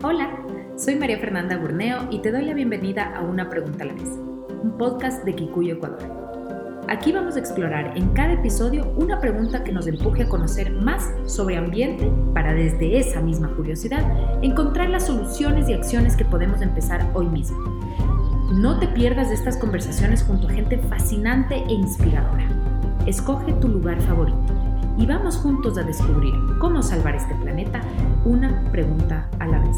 Hola, soy María Fernanda Burneo y te doy la bienvenida a Una Pregunta a la vez, un podcast de Kikuyo Ecuador. Aquí vamos a explorar en cada episodio una pregunta que nos empuje a conocer más sobre ambiente para desde esa misma curiosidad encontrar las soluciones y acciones que podemos empezar hoy mismo. No te pierdas de estas conversaciones junto a gente fascinante e inspiradora. Escoge tu lugar favorito y vamos juntos a descubrir cómo salvar este planeta una pregunta a la vez.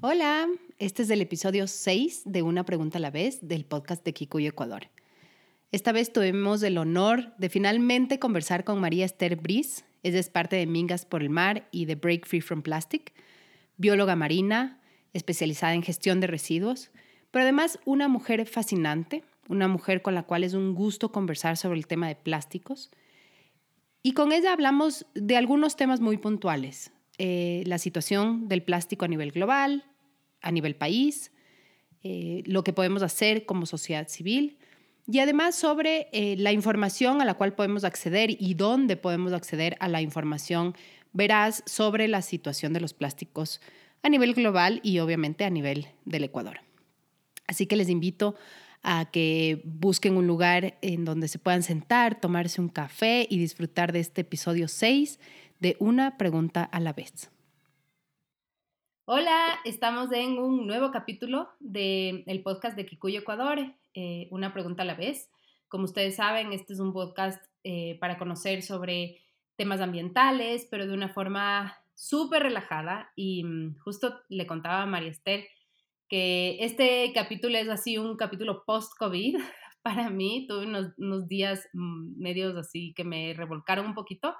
Hola, este es el episodio 6 de Una pregunta a la vez del podcast de Kikuyo Ecuador. Esta vez tuvimos el honor de finalmente conversar con María Esther Brice. Ella es parte de Mingas por el Mar y de Break Free from Plastic, bióloga marina, especializada en gestión de residuos, pero además una mujer fascinante, una mujer con la cual es un gusto conversar sobre el tema de plásticos. Y con ella hablamos de algunos temas muy puntuales, eh, la situación del plástico a nivel global, a nivel país, eh, lo que podemos hacer como sociedad civil y además sobre eh, la información a la cual podemos acceder y dónde podemos acceder a la información veraz sobre la situación de los plásticos a nivel global y obviamente a nivel del Ecuador. Así que les invito a que busquen un lugar en donde se puedan sentar, tomarse un café y disfrutar de este episodio 6 de Una pregunta a la vez. Hola, estamos en un nuevo capítulo del podcast de Kikuyo Ecuador, eh, Una pregunta a la vez. Como ustedes saben, este es un podcast eh, para conocer sobre temas ambientales, pero de una forma súper relajada. Y mm, justo le contaba a María Esther que este capítulo es así un capítulo post-COVID para mí. Tuve unos, unos días mm, medios así que me revolcaron un poquito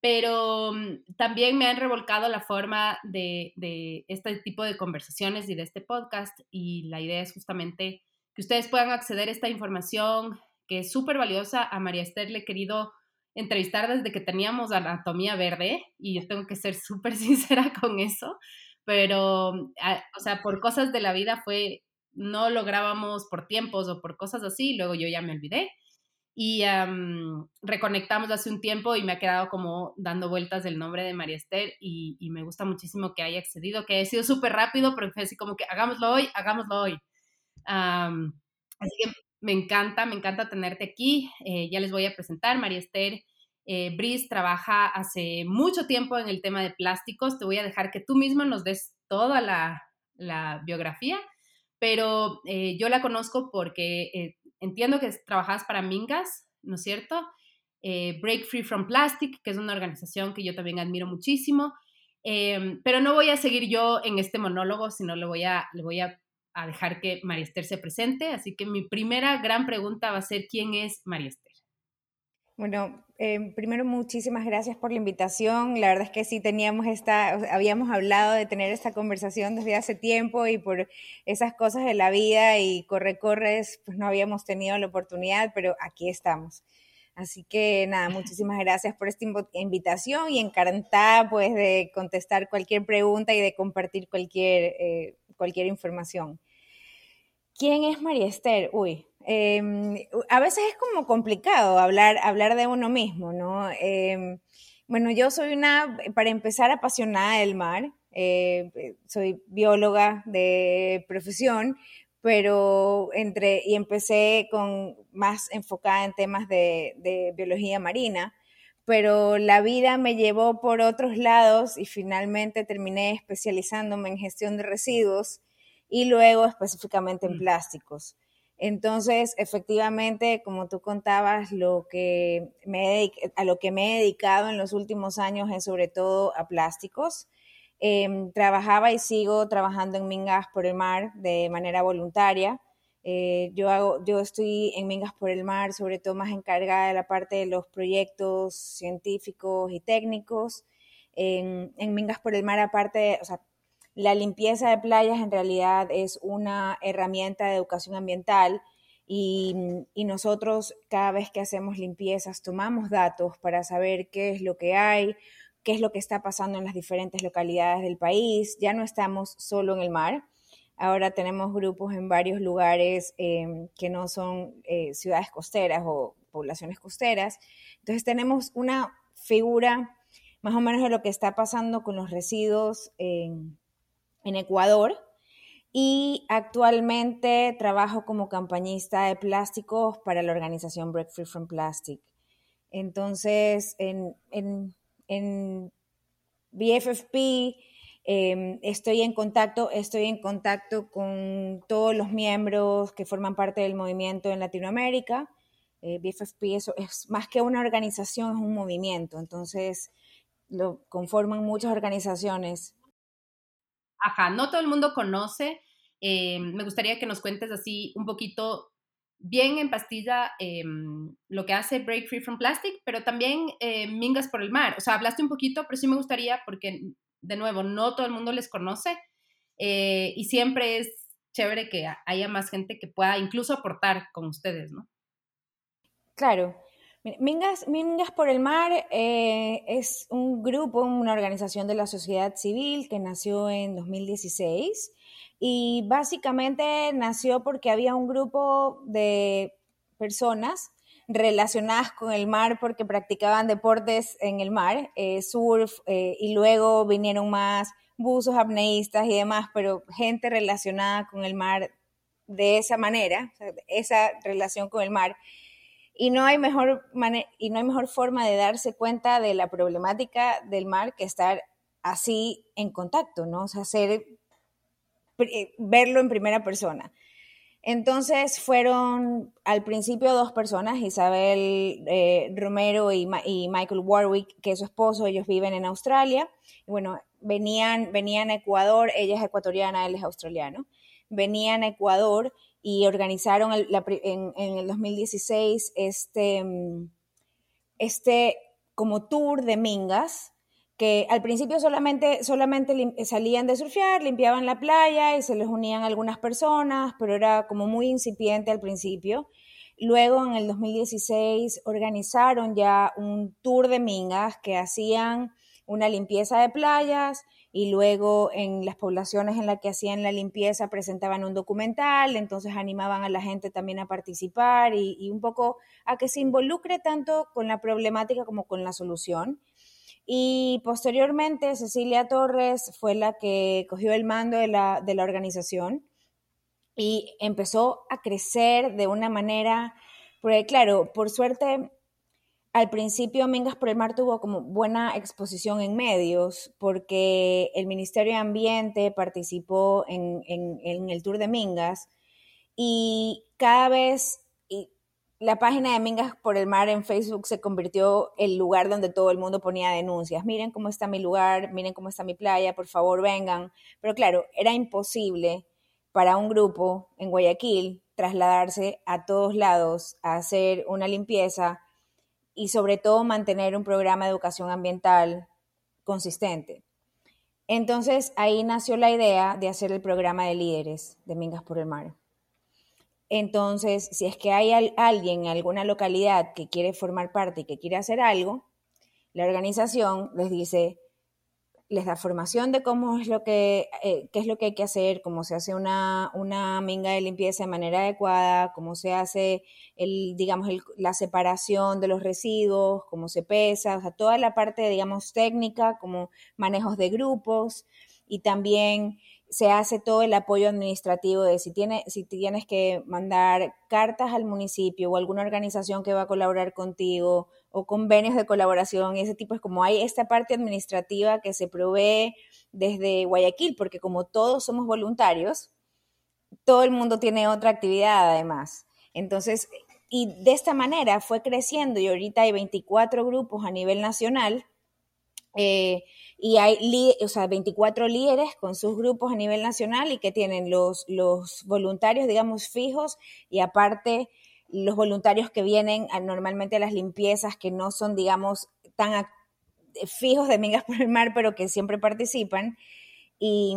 pero mm, también me han revolcado la forma de, este tipo de conversaciones y de este podcast y la idea es justamente que ustedes puedan acceder a esta información que es súper valiosa. A María Esther le he querido entrevistar desde que teníamos anatomía verde y yo tengo que ser súper sincera con eso, pero, mm, o sea, por cosas de la vida fue, no lográbamos por tiempos o por cosas así, luego yo ya me olvidé y reconectamos hace un tiempo y me ha quedado como dando vueltas el nombre de María Esther y, me gusta muchísimo que haya accedido, que haya sido súper rápido, pero fue así como que hagámoslo hoy, hagámoslo hoy. así que me encanta, me encanta tenerte aquí. Eh, ya les voy a presentar, María Esther eh, Brice trabaja hace mucho tiempo en el tema de plásticos. Te voy a dejar que tú misma nos des toda la, biografía, pero eh, yo la conozco porque eh, entiendo que trabajas para Mingas, ¿no es cierto? Eh, Break Free from Plastic, que es una organización que yo también admiro muchísimo. Em, pero no voy a seguir yo en este monólogo, sino le voy a, le voy a, dejar que María se presente. Así que mi primera gran pregunta va a ser, ¿quién es María? Bueno, eh, primero muchísimas gracias por la invitación. La verdad es que sí teníamos esta, habíamos hablado de tener esta conversación desde hace tiempo y por esas cosas de la vida y corre corres, pues no habíamos tenido la oportunidad, pero aquí estamos. Así que nada, muchísimas gracias por esta invitación y encantada pues de contestar cualquier pregunta y de compartir cualquier, eh, cualquier información. ¿Quién es María Esther? Uy, Em, a veces es como complicado hablar, hablar de uno mismo, ¿no? Em, bueno, yo soy una, para empezar, apasionada del mar. Eh, soy bióloga de profesión, pero entre, y empecé con más enfocada en temas de, de biología marina, pero la vida me llevó por otros lados y finalmente terminé especializándome en gestión de residuos y luego específicamente en mm. plásticos. Entonces, efectivamente, como tú contabas, lo que me a lo que me he dedicado en los últimos años es sobre todo a plásticos. Em, trabajaba y sigo trabajando en Mingas por el Mar de manera voluntaria. Eh, yo, hago, yo estoy en Mingas por el Mar, sobre todo más encargada de la parte de los proyectos científicos y técnicos. En, en Mingas por el Mar, aparte, o sea, la limpieza de playas en realidad es una herramienta de educación ambiental y, nosotros cada vez que hacemos limpiezas tomamos datos para saber qué es lo que hay, qué es lo que está pasando en las diferentes localidades del país. Ya no estamos solo en el mar. Ahora tenemos grupos en varios lugares em, que no son eh, ciudades costeras o poblaciones costeras. Entonces tenemos una figura más o menos de lo que está pasando con los residuos en Ecuador. Y actualmente trabajo como campañista de plásticos para la organización Break Free from Plastic. Entonces, en, en, en BFFP em, estoy en contacto, estoy en contacto con todos los miembros que forman parte del movimiento en Latinoamérica. Eh, BFFP es, es más que una organización, es un movimiento. Entonces, lo conforman muchas organizaciones. Ajá, no todo el mundo conoce. Em, me gustaría que nos cuentes así un poquito bien en pastilla em, lo que hace Break Free from Plastic, pero también eh, Mingas por el Mar. O sea, hablaste un poquito, pero sí me gustaría, porque de nuevo, no todo el mundo les conoce eh, y siempre es chévere que haya más gente que pueda incluso aportar con ustedes, ¿no? Claro. Mingas, Mingas por el Mar eh, es un grupo, una organización de la sociedad civil que nació en 2016 y básicamente nació porque había un grupo de personas relacionadas con el mar porque practicaban deportes en el mar, eh, surf, eh, y luego vinieron más buzos apneístas y demás, pero gente relacionada con el mar de esa manera, esa relación con el mar. Y no, hay mejor y no hay mejor forma de darse cuenta de la problemática del mar que estar así en contacto, ¿no? O sea, ser verlo en primera persona. Entonces fueron al principio dos personas, Isabel eh, Romero y, Michael Warwick, que es su esposo, ellos viven en Australia. Y bueno, venían, venían a Ecuador, ella es ecuatoriana, él es australiano. Venían a Ecuador y organizaron en, en, el 2016 este, mm, este como tour de mingas que al principio solamente, solamente salían de surfear, limpiaban la playa y se les unían algunas personas, pero era como muy incipiente al principio. Luego, en el 2016, organizaron ya un tour de mingas que hacían una limpieza de playas y luego en las poblaciones en las que hacían la limpieza presentaban un documental, entonces animaban a la gente también a participar y, y un poco a que se involucre tanto con la problemática como con la solución. Y posteriormente Cecilia Torres fue la que cogió el mando de la, de la organización y empezó a crecer de una manera, porque claro, por suerte, al principio Mingas por el Mar tuvo como buena exposición en medios, porque el Ministerio de Ambiente participó en, el Tour de Mingas y cada vez la página de Mingas por el Mar en Facebook se convirtió el lugar donde todo el mundo ponía denuncias. Miren cómo está mi lugar, miren cómo está mi playa, por favor vengan. Pero claro, era imposible para un grupo en Guayaquil trasladarse a todos lados a hacer una limpieza y sobre todo mantener un programa de educación ambiental consistente. Entonces ahí nació la idea de hacer el programa de líderes de Mingas por el Mar. Entonces, si es que hay alguien en alguna localidad que quiere formar parte y que quiere hacer algo, la organización les dice, les da formación de cómo es lo que, eh, qué es lo que hay que hacer, cómo se hace una, una minga de limpieza de manera adecuada, cómo se hace el, digamos, la separación de los residuos, cómo se pesa, o sea, toda la parte, digamos, técnica, como manejos de grupos y también se hace todo el apoyo administrativo de si, tiene, si tienes que mandar cartas al municipio o alguna organización que va a colaborar contigo o convenios de colaboración y ese tipo es como hay esta parte administrativa que se provee desde Guayaquil, porque como todos somos voluntarios, todo el mundo tiene otra actividad además. Entonces, y de esta manera fue creciendo y ahorita hay 24 grupos a nivel nacional. Eh, y hay o sea, 24 líderes con sus grupos a nivel nacional y que tienen los, los voluntarios, digamos, fijos y aparte los voluntarios que vienen normalmente a las limpiezas que no son, digamos, tan fijos de Mingas por el Mar, pero que siempre participan. Y,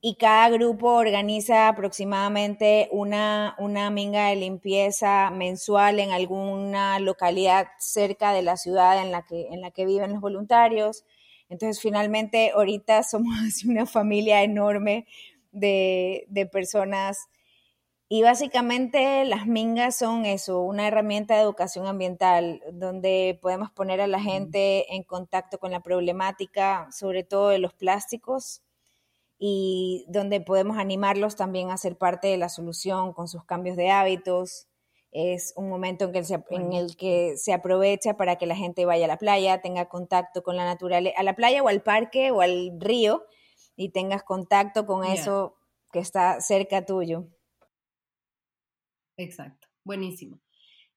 y cada grupo organiza aproximadamente una, una minga de limpieza mensual en alguna localidad cerca de la ciudad en la que, en la que viven los voluntarios. Entonces, finalmente, ahorita somos una familia enorme de, de personas y básicamente las mingas son eso, una herramienta de educación ambiental donde podemos poner a la gente en contacto con la problemática, sobre todo de los plásticos, y donde podemos animarlos también a ser parte de la solución con sus cambios de hábitos. Es un momento en, que se, en el que se aprovecha para que la gente vaya a la playa, tenga contacto con la naturaleza, a la playa o al parque o al río, y tengas contacto con eso que está cerca tuyo. Exacto, buenísimo.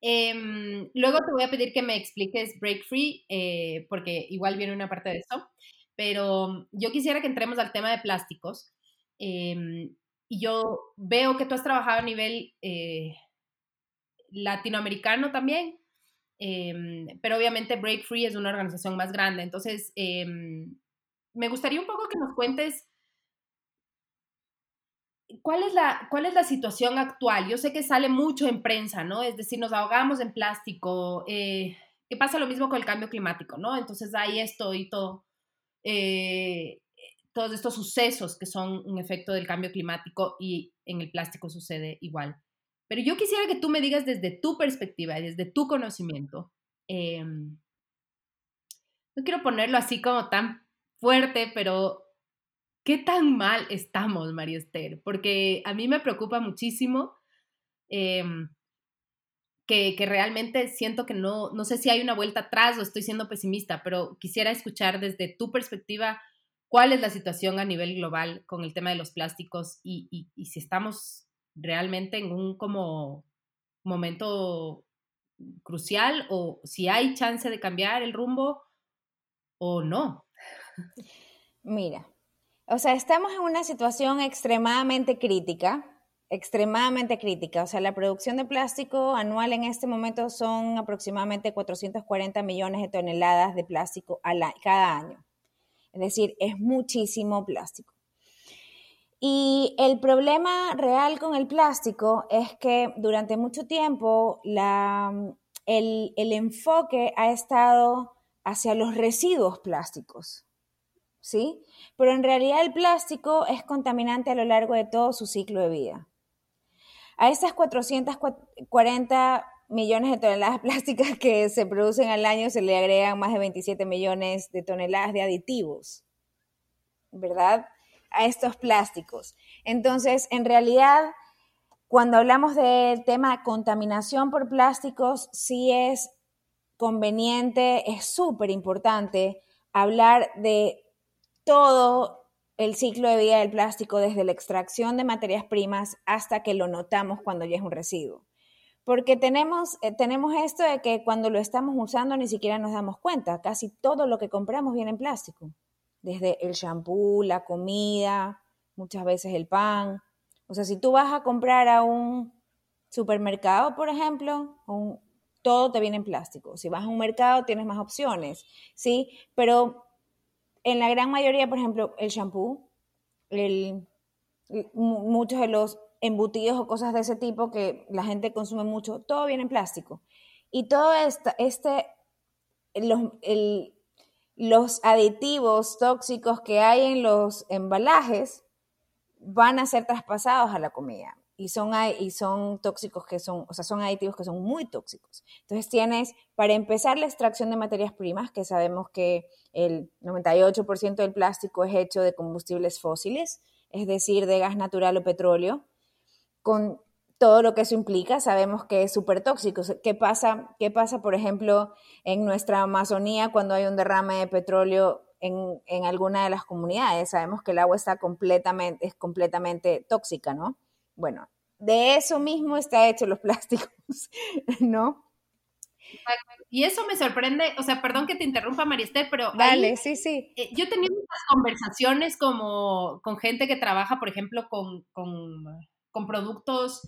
Em, luego te voy a pedir que me expliques Break Free, eh, porque igual viene una parte de eso, pero yo quisiera que entremos al tema de plásticos. Em, y yo veo que tú has trabajado a nivel eh, latinoamericano también, em, pero obviamente Break Free es una organización más grande. Entonces, me gustaría un poco que nos cuentes ¿Cuál es, la, ¿Cuál es la situación actual? Yo sé que sale mucho en prensa, ¿no? Es decir, nos ahogamos en plástico, eh, que pasa lo mismo con el cambio climático, ¿no? Entonces hay esto y todo, eh, todos estos sucesos que son un efecto del cambio climático y en el plástico sucede igual. Pero yo quisiera que tú me digas desde tu perspectiva y desde tu conocimiento, em, no quiero ponerlo así como tan fuerte, pero ¿Qué tan mal estamos, María Esther? Porque a mí me preocupa muchísimo em, que, realmente siento que no, no sé si hay una vuelta atrás o estoy siendo pesimista, pero quisiera escuchar desde tu perspectiva cuál es la situación a nivel global con el tema de los plásticos y, y si estamos realmente en un como momento crucial o si hay chance de cambiar el rumbo o no. Mira, o sea, estamos en una situación extremadamente crítica, extremadamente crítica. O sea, la producción de plástico anual en este momento son aproximadamente 440 millones de toneladas de plástico cada año. Es decir, es muchísimo plástico. Y el problema real con el plástico es que durante mucho tiempo el enfoque ha estado hacia los residuos plásticos. ¿Sí? Pero en realidad el plástico es contaminante a lo largo de todo su ciclo de vida. A estas 440 millones de toneladas plásticas que se producen al año se le agregan más de 27 millones de toneladas de aditivos, ¿verdad? A estos plásticos. Entonces, en realidad, cuando hablamos del tema contaminación por plásticos, sí es conveniente, es súper importante hablar de todo el ciclo de vida del plástico, desde la extracción de materias primas hasta que lo notamos cuando ya es un residuo. Porque tenemos, eh, tenemos esto de que cuando lo estamos usando ni siquiera nos damos cuenta. Casi todo lo que compramos viene en plástico. Desde el shampoo, la comida, muchas veces el pan. O sea, si tú vas a comprar a un supermercado, por ejemplo, todo te viene en plástico. Si vas a un mercado tienes más opciones, ¿sí? Pero en la gran mayoría, por ejemplo, el shampoo, muchos de los embutidos o cosas de ese tipo que la gente consume mucho, todo viene en plástico. Y todo este, los, los aditivos tóxicos que hay en los embalajes van a ser traspasados a la comida y son, y son tóxicos que son, o sea, son aditivos que son muy tóxicos. Entonces tienes, para empezar, la extracción de materias primas, que sabemos que el 98% del plástico es hecho de combustibles fósiles, es decir, de gas natural o petróleo, con todo lo que eso implica, sabemos que es súper tóxico. ¿Qué pasa, ¿Qué pasa, por ejemplo, en nuestra Amazonía cuando hay un derrame de petróleo en, en alguna de las comunidades? Sabemos que el agua está completamente, es completamente tóxica, ¿no? Bueno, de eso mismo está hecho los plásticos, ¿no? Y eso me sorprende, o sea, perdón que te interrumpa, Mariester, pero... Vale, sí, sí. Eh, yo he tenido muchas conversaciones como con gente que trabaja, por ejemplo, con, productos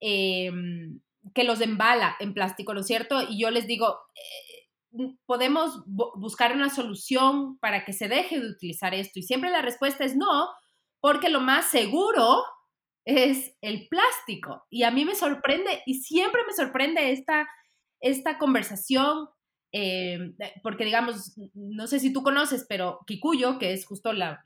em, que los embala en plástico, ¿no es cierto? Y yo les digo, eh, podemos buscar una solución para que se deje de utilizar esto. Y siempre la respuesta es no, porque lo más seguro es el plástico. Y a mí me sorprende, y siempre me sorprende esta, esta conversación, eh, porque digamos, no sé si tú conoces, pero Kikuyo, que es justo la,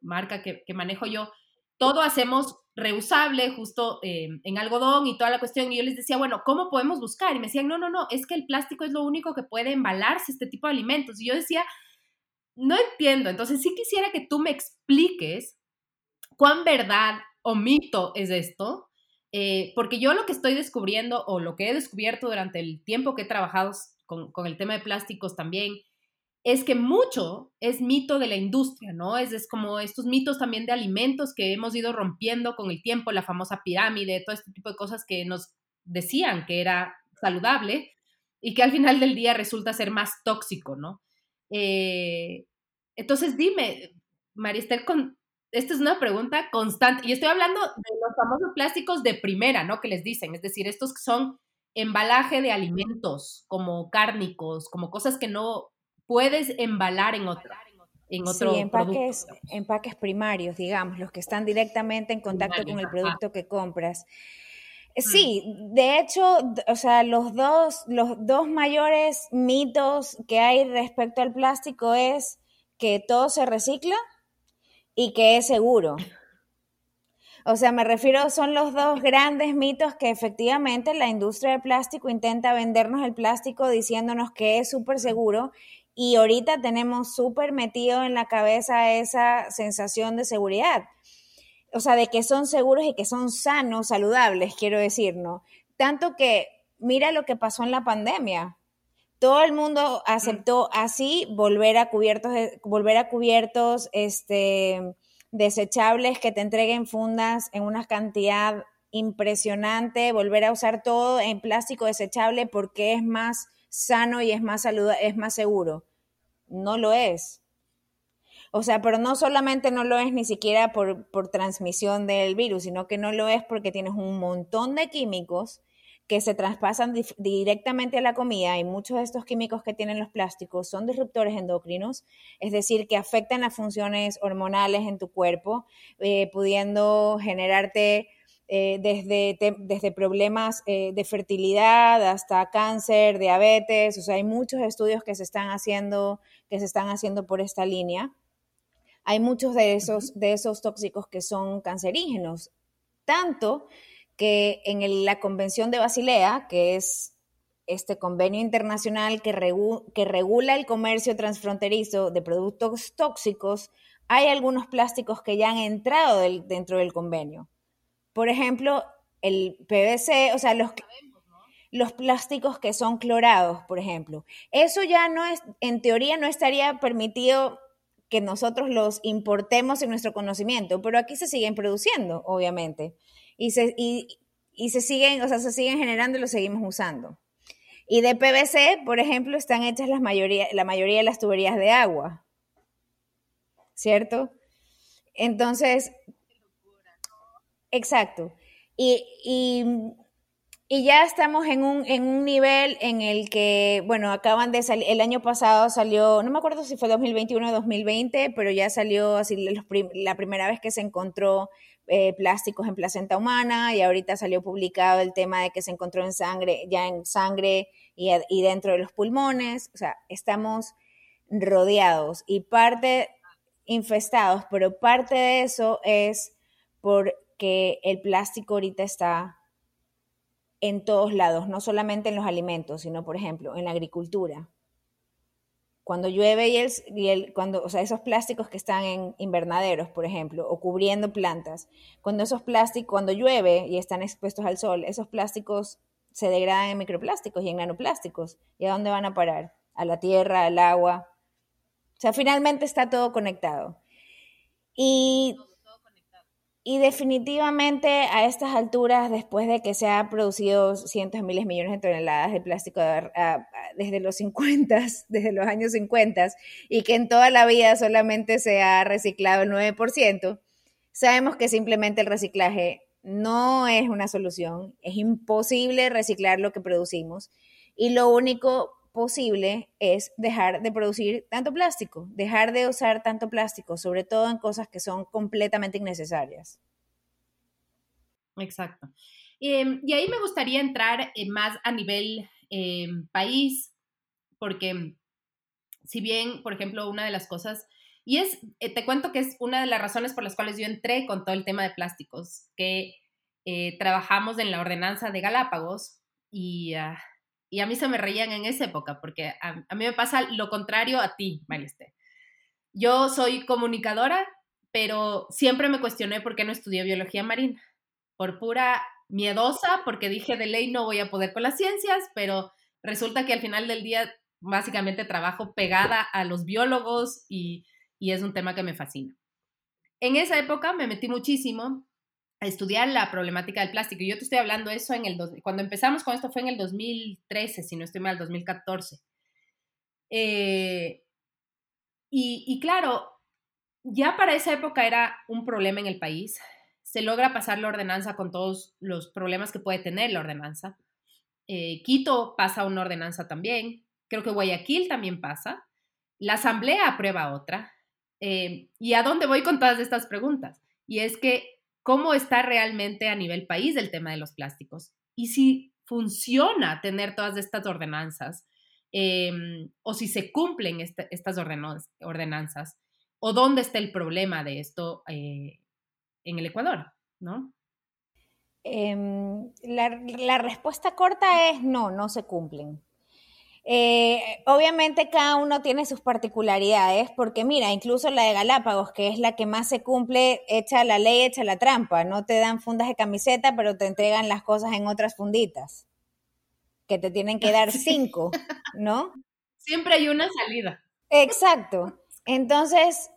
marca que, manejo yo, todo hacemos reusable, justo eh, en algodón y toda la cuestión. Y yo les decía, bueno, ¿cómo podemos buscar? Y me decían, no, no, no, es que el plástico es lo único que puede embalarse este tipo de alimentos. Y yo decía, no entiendo. Entonces sí quisiera que tú me expliques cuán verdad o mito es esto. Eh, porque yo lo que estoy descubriendo o lo que he descubierto durante el tiempo que he trabajado con, con el tema de plásticos también, es que mucho es mito de la industria, ¿no? Es, es, como estos mitos también de alimentos que hemos ido rompiendo con el tiempo, la famosa pirámide, todo este tipo de cosas que nos decían que era saludable y que al final del día resulta ser más tóxico, ¿no? Eh, entonces dime, Maristel, con, esta es una pregunta constante y estoy hablando de los famosos plásticos de primera, ¿no? Que les dicen, es decir, estos que son embalaje de alimentos como cárnicos, como cosas que no puedes embalar en otro. En otro sí, empaques, empaques primarios, digamos, los que están directamente en contacto con el producto que compras. Mm. Sí, de hecho, o sea, los dos, los dos mayores mitos que hay respecto al plástico es que todo se recicla y que es seguro. O sea, me refiero, son los dos grandes mitos que efectivamente la industria del plástico intenta vendernos el plástico diciéndonos que es súper seguro y ahorita tenemos súper metido en la cabeza esa sensación de seguridad. O sea, de que son seguros y que son sanos, saludables, quiero decir, ¿no? Tanto que mira lo que pasó en la pandemia. Todo el mundo aceptó así volver a cubiertos, volver a cubiertos este, desechables que te entreguen fundas en una cantidad impresionante, volver a usar todo en plástico desechable porque es más sano y es más, saludable, es más seguro. No lo es. O sea, pero no solamente no lo es ni siquiera por, por transmisión del virus, sino que no lo es porque tienes un montón de químicos que se traspasan directamente a la comida y muchos de estos químicos que tienen los plásticos son disruptores endocrinos, es decir, que afectan las funciones hormonales en tu cuerpo, eh, pudiendo generarte eh, desde, desde problemas eh, de fertilidad hasta cáncer, diabetes, o sea, hay muchos estudios que se están haciendo, que se están haciendo por esta línea. Hay muchos de esos, de esos tóxicos que son cancerígenos, tanto que en la Convención de Basilea, que es este convenio internacional que, que regula el comercio transfronterizo de productos tóxicos, hay algunos plásticos que ya han entrado dentro del convenio. Por ejemplo, el PVC, o sea, los, los plásticos que son clorados, por ejemplo. Eso ya no es, en teoría no estaría permitido que nosotros los importemos en nuestro conocimiento, pero aquí se siguen produciendo, obviamente. Y se, y, se siguen, o sea, se siguen generando y los seguimos usando. Y de PVC, por ejemplo, están hechas las mayoría, la mayoría de las tuberías de agua. ¿Cierto? Entonces, Exacto. Y, y, ya estamos en un, en un nivel en el que, bueno, acaban de salir, el año pasado salió, no me acuerdo si fue 2021 o 2020, pero ya salió así la primera vez que se encontró eh, plásticos en placenta humana y ahorita salió publicado el tema de que se encontró en sangre, ya en sangre y, y dentro de los pulmones. O sea, estamos rodeados y parte infestados, pero parte de eso es por que el plástico ahorita está en todos lados, no solamente en los alimentos, sino, por ejemplo, en la agricultura. Cuando llueve y, el, cuando, o sea, esos plásticos que están en invernaderos, por ejemplo, o cubriendo plantas, cuando esos plásticos, cuando llueve y están expuestos al sol, esos plásticos se degradan en microplásticos y en nanoplásticos. ¿Y a dónde van a parar? A la tierra, al agua. O sea, finalmente está todo conectado. Y y definitivamente a estas alturas, después de que se ha producido cientos de miles millones de toneladas de plástico desde los 50, desde los años 50, y que en toda la vida solamente se ha reciclado el 9%, sabemos que simplemente el reciclaje no es una solución, es imposible reciclar lo que producimos. Y lo único posible es dejar de producir tanto plástico, dejar de usar tanto plástico, sobre todo en cosas que son completamente innecesarias. Exacto. Em, y ahí me gustaría entrar más a nivel em, país, porque si bien, por ejemplo, una de las cosas Y es, eh, te cuento que es una de las razones por las cuales yo entré con todo el tema de plásticos, que eh, trabajamos en la ordenanza de Galápagos y, ah, y, a mí se me reían en esa época, porque a, mí me pasa lo contrario a ti, Mariste. Yo soy comunicadora, pero siempre me cuestioné por qué no estudié biología marina. Por pura miedosa, porque dije de ley no voy a poder con las ciencias, pero resulta que al final del día básicamente trabajo pegada a los biólogos y y es un tema que me fascina. En esa época me metí muchísimo estudiar la problemática del plástico. Y yo te estoy hablando eso en el... Cuando empezamos con esto fue en el 2013, si no estoy mal, 2014. Eh, y, y claro, ya para esa época era un problema en el país. Se logra pasar la ordenanza con todos los problemas que puede tener la ordenanza. Eh, Quito pasa una ordenanza también. Creo que Guayaquil también pasa. La Asamblea aprueba otra. Eh, ¿Y a dónde voy con todas estas preguntas? Y es que, ¿cómo está realmente a nivel país el tema de los plásticos? Y si funciona tener todas estas ordenanzas, em, o si se cumplen este, estas ordenanzas, o dónde está el problema de esto eh, en el Ecuador, ¿no? Em, la respuesta corta es no, no se cumplen. Eh, obviamente cada uno tiene sus particularidades, porque mira, incluso la de Galápagos, que es la que más se cumple, echa la ley, echa la trampa. No te dan fundas de camiseta, pero te entregan las cosas en otras funditas, que te tienen que dar cinco, ¿no? Siempre hay una salida. Exacto. Entonces,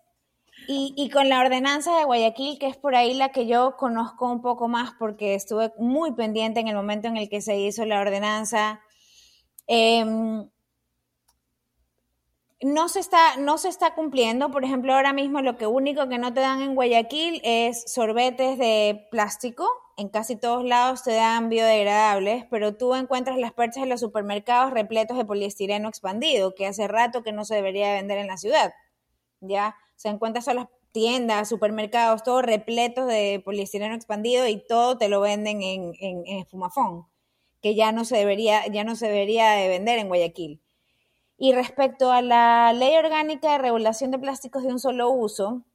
y, y, con la ordenanza de Guayaquil, que es por ahí la que yo conozco un poco más porque estuve muy pendiente en el momento en el que se hizo la ordenanza, Em, no se, está, no se está cumpliendo. Por ejemplo, ahora mismo lo que único que no te dan en Guayaquil es sorbetes de plástico. En casi todos lados te dan biodegradables, pero tú encuentras las perchas en los supermercados repletos de poliestireno expandido, que hace rato que no se debería vender en la ciudad. ¿Ya? Se encuentras solo las tiendas, supermercados, todos repletos de poliestireno expandido y todo te lo venden en, en, que ya no se debería, ya no se debería de vender en Guayaquil. Y respecto a la ley orgánica de regulación de plásticos de un solo uso,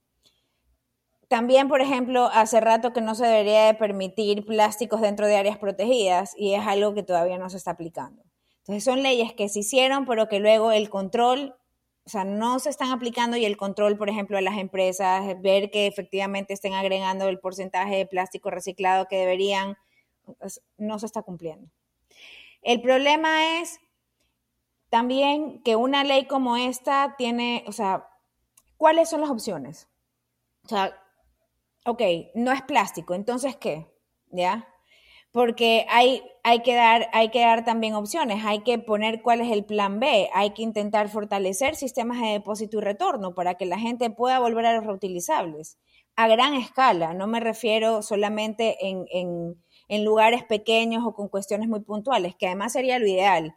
también, por ejemplo, hace rato que no se debería de permitir plásticos dentro de áreas protegidas y es algo que todavía no se está aplicando. Entonces son leyes que se hicieron, pero que luego el control, o sea, no se están aplicando y el control, por ejemplo, de las empresas, ver que efectivamente estén agregando el porcentaje de plástico reciclado que deberían, no se está cumpliendo. El problema es también que una ley como esta tiene, o sea, ¿cuáles son las opciones? O sea, ok, no es plástico, entonces ¿qué? ¿Ya? Porque hay, hay, que dar, hay que dar también opciones, hay que poner cuál es el plan B, hay que intentar fortalecer sistemas de depósito y retorno para que la gente pueda volver a los reutilizables a gran escala, no me refiero solamente en en lugares pequeños o con cuestiones muy puntuales, que además sería lo ideal.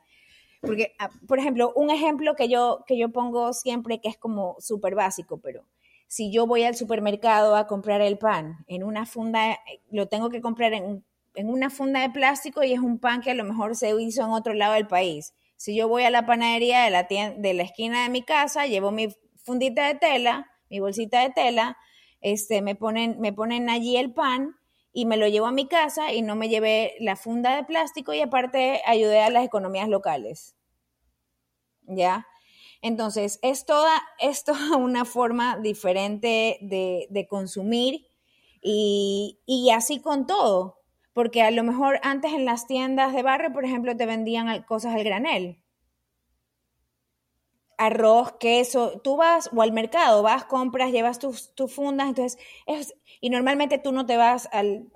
Porque, ah, por ejemplo, un ejemplo que yo, que yo pongo siempre que es como súper básico, pero si yo voy al supermercado a comprar el pan en una funda, lo tengo que comprar en, en una funda de plástico y es un pan que a lo mejor se hizo en otro lado del país. Si yo voy a la panadería de la, de la esquina de mi casa, llevo mi fundita de tela, mi bolsita de tela, este, me, ponen, me ponen allí el pan y me lo llevo a mi casa y no me llevé la funda de plástico y aparte ayudé a las economías locales. ¿Ya? Entonces, es toda, es una forma diferente de, consumir y, y, así con todo, porque a lo mejor antes en las tiendas de barrio, por ejemplo, te vendían cosas al granel. Arroz, queso, tú vas o al mercado, vas, compras, llevas tus, tus fundas, entonces es, y normalmente tú no te vas al,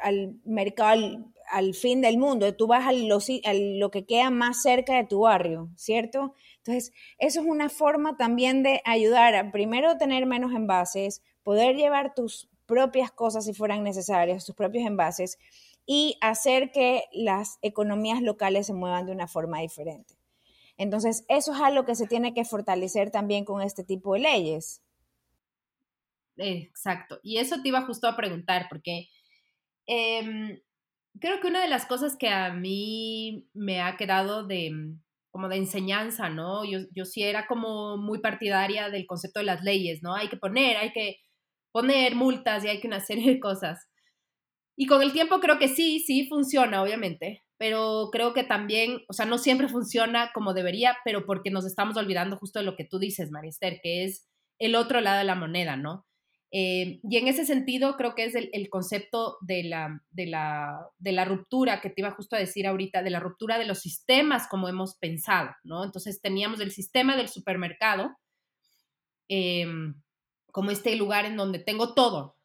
mercado al, fin del mundo, tú vas a lo, lo que queda más cerca de tu barrio, ¿cierto? Entonces, eso es una forma también de ayudar a primero tener menos envases, poder llevar tus propias cosas si fueran necesarias, tus propios envases, y hacer que las economías locales se muevan de una forma diferente. Entonces, eso es algo que se tiene que fortalecer también con este tipo de leyes. Exacto. Y eso te iba justo a preguntar, porque em, creo que una de las cosas que a mí me ha quedado de, como de enseñanza, ¿no? Yo, yo sí era como muy partidaria del concepto de las leyes, ¿no? Hay que poner, hay que poner multas y hay que una serie de cosas. Y con el tiempo creo que sí, sí funciona, obviamente, pero creo que también, o sea, no siempre funciona como debería, pero porque nos estamos olvidando justo de lo que tú dices, Marister, que es el otro lado de la moneda, ¿no? Eh, y en ese sentido creo que es el, concepto de la, de, la, de la, ruptura que te iba justo a decir ahorita, de la ruptura de los sistemas como hemos pensado, ¿no? Entonces teníamos el sistema del supermercado em, como este lugar en donde tengo todo,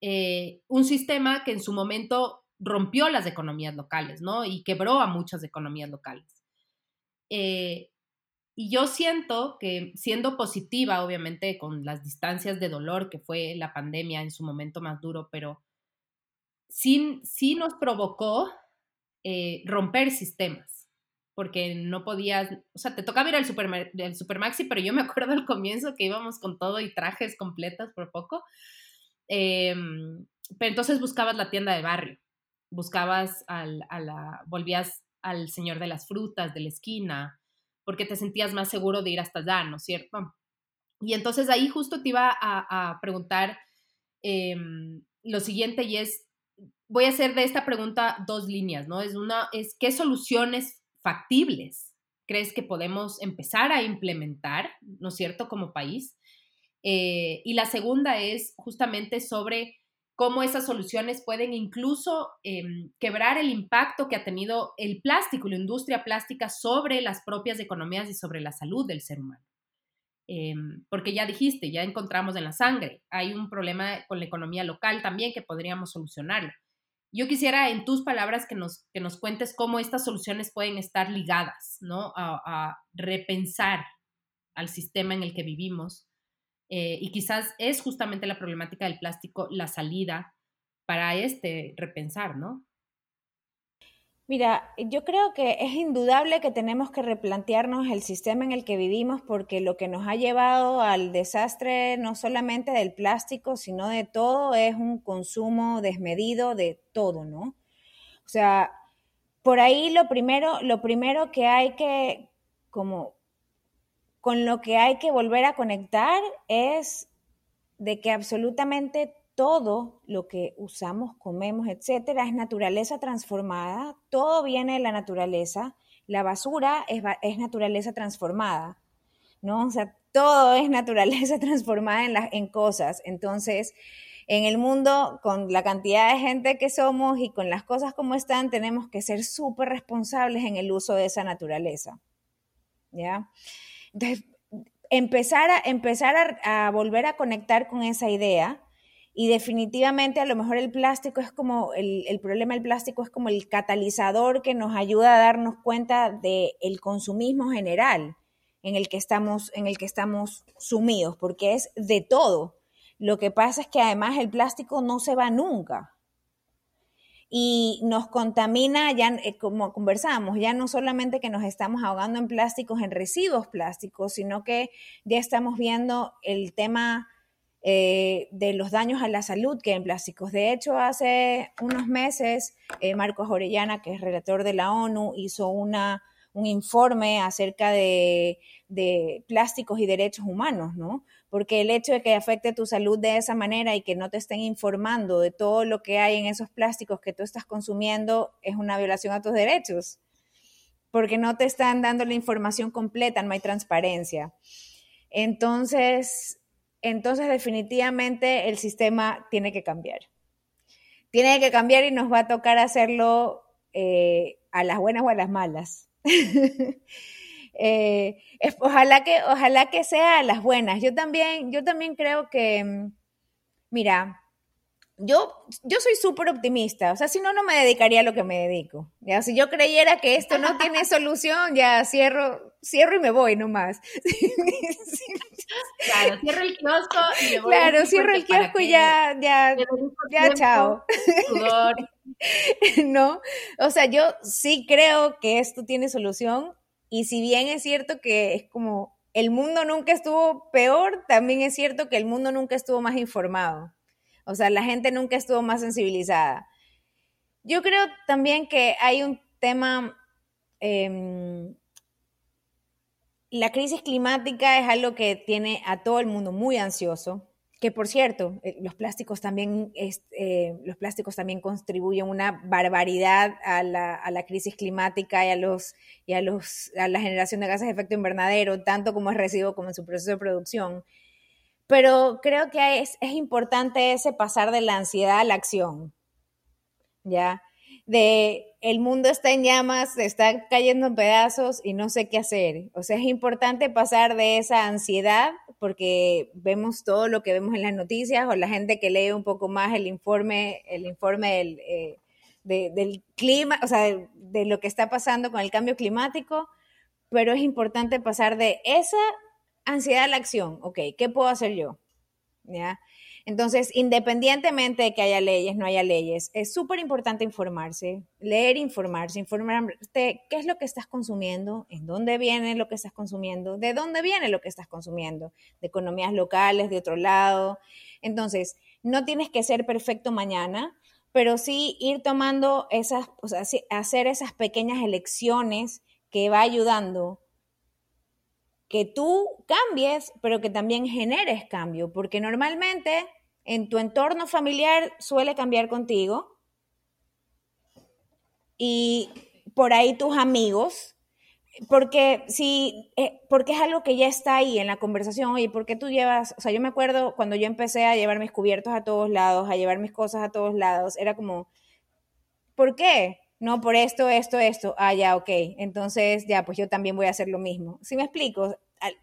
eh, un sistema que en su momento rompió las economías locales, ¿no? Y quebró a muchas economías locales. Eh, y yo siento que siendo positiva, obviamente, con las distancias de dolor que fue la pandemia en su momento más duro, pero sí, sí nos provocó eh, romper sistemas, porque no podías, o sea, te tocaba ir al, super, al Supermaxi, pero yo me acuerdo al comienzo que íbamos con todo y trajes completos por poco. Em, pero entonces buscabas la tienda de barrio, buscabas al, a la, volvías al señor de las frutas de la esquina, porque te sentías más seguro de ir hasta allá, ¿no es cierto? Y entonces ahí justo te iba a, preguntar em, lo siguiente y es, voy a hacer de esta pregunta dos líneas, ¿no? Es una, es qué soluciones factibles crees que podemos empezar a implementar, ¿no es cierto?, como país. Eh, y la segunda es justamente sobre cómo esas soluciones pueden incluso em, quebrar el impacto que ha tenido el plástico la industria plástica sobre las propias economías y sobre la salud del ser humano. Em, porque ya dijiste, ya encontramos en la sangre, hay un problema con la economía local también que podríamos solucionarlo. Yo quisiera en tus palabras que nos, que nos cuentes cómo estas soluciones pueden estar ligadas, ¿no? A, a repensar al sistema en el que vivimos eh, y quizás es justamente la problemática del plástico la salida para este repensar, ¿no? Mira, yo creo que es indudable que tenemos que replantearnos el sistema en el que vivimos porque lo que nos ha llevado al desastre no solamente del plástico, sino de todo, es un consumo desmedido de todo, ¿no? O sea, por ahí lo primero, lo primero que hay que como con lo que hay que volver a conectar es de que absolutamente todo lo que usamos, comemos, etcétera, es naturaleza transformada, todo viene de la naturaleza, la basura es, naturaleza transformada, ¿no? O sea, todo es naturaleza transformada en cosas. Entonces, en el mundo, con la cantidad de gente que somos y con las cosas como están, tenemos que ser súper responsables en el uso de esa naturaleza. ¿Ya? Entonces, empezar a, empezar a, volver a conectar con esa idea y definitivamente a lo mejor el plástico es como, el, problema del plástico es como el catalizador que nos ayuda a darnos cuenta del el consumismo general en el, que estamos, en el que estamos sumidos, porque es de todo. Lo que pasa es que además el plástico no se va nunca y nos contamina, ya eh, como conversamos, ya no solamente que nos estamos ahogando en plásticos, en residuos plásticos, sino que ya estamos viendo el tema eh, de los daños a la salud que hay en plásticos. De hecho, hace unos meses, eh, Marcos Orellana, que es relator de la ONU, hizo una, un informe acerca de, de plásticos y derechos humanos, ¿no? Porque el hecho de que afecte tu salud de esa manera y que no te estén informando de todo lo que hay en esos plásticos que tú estás consumiendo es una violación a tus derechos, porque no te están dando la información completa, no hay transparencia. Entonces, entonces definitivamente el sistema tiene que cambiar. Tiene que cambiar y nos va a tocar hacerlo eh, a las buenas o a las malas. Eh, ojalá, que, ojalá que sea las buenas. Yo también, yo también creo que, mm, mira, yo, yo soy súper optimista, o sea, si no, no me dedicaría a lo que me dedico. Ya, si yo creyera que esto no tiene solución, ya cierro, cierro y me voy nomás. Claro, cierro el kiosco y me voy. Claro, cierro el kiosco y ya, ya, ya, chao. no, o sea, yo sí creo que esto tiene solución y si bien es cierto que es como el mundo nunca estuvo peor, también es cierto que el mundo nunca estuvo más informado. O sea, la gente nunca estuvo más sensibilizada. Yo creo también que hay un tema em, la crisis climática es algo que tiene a todo el mundo muy ansioso que por cierto, eh, los plásticos también, eh, los plásticos también contribuyen una barbaridad a la, a la, crisis climática y a, los, y a, los, a la generación de gases de efecto invernadero, tanto como es residuo como en su proceso de producción. Pero creo que es, es importante ese pasar de la ansiedad a la acción, ¿ya? De el mundo está en llamas, está cayendo en pedazos y no sé qué hacer. O sea, es importante pasar de esa ansiedad porque vemos todo lo que vemos en las noticias o la gente que lee un poco más el informe, el informe del, eh, del clima, o sea, de, de lo que está pasando con el cambio climático, pero es importante pasar de esa ansiedad a la acción. Ok, ¿qué puedo hacer yo? ¿Ya? Entonces, independientemente de que haya leyes, no haya leyes, es súper importante informarse, leer, informarse, informarte qué es lo que estás consumiendo, en dónde viene lo que estás consumiendo, de dónde viene lo que estás consumiendo, de economías locales, de otro lado. Entonces, no tienes que ser perfecto mañana, pero sí ir tomando esas, o sea, hacer esas pequeñas elecciones que va ayudando que tú cambies, pero que también generes cambio, porque normalmente en tu entorno familiar suele cambiar contigo y por ahí tus amigos, porque si, eh, porque es algo que ya está ahí en la conversación, oye, ¿por qué tú llevas? O sea, yo me acuerdo cuando yo empecé a llevar mis cubiertos a todos lados, a llevar mis cosas a todos lados, era como, ¿por qué? No, por esto, esto, esto, ah, ya, ok, entonces ya, pues yo también voy a hacer lo mismo. ¿Sí me explico?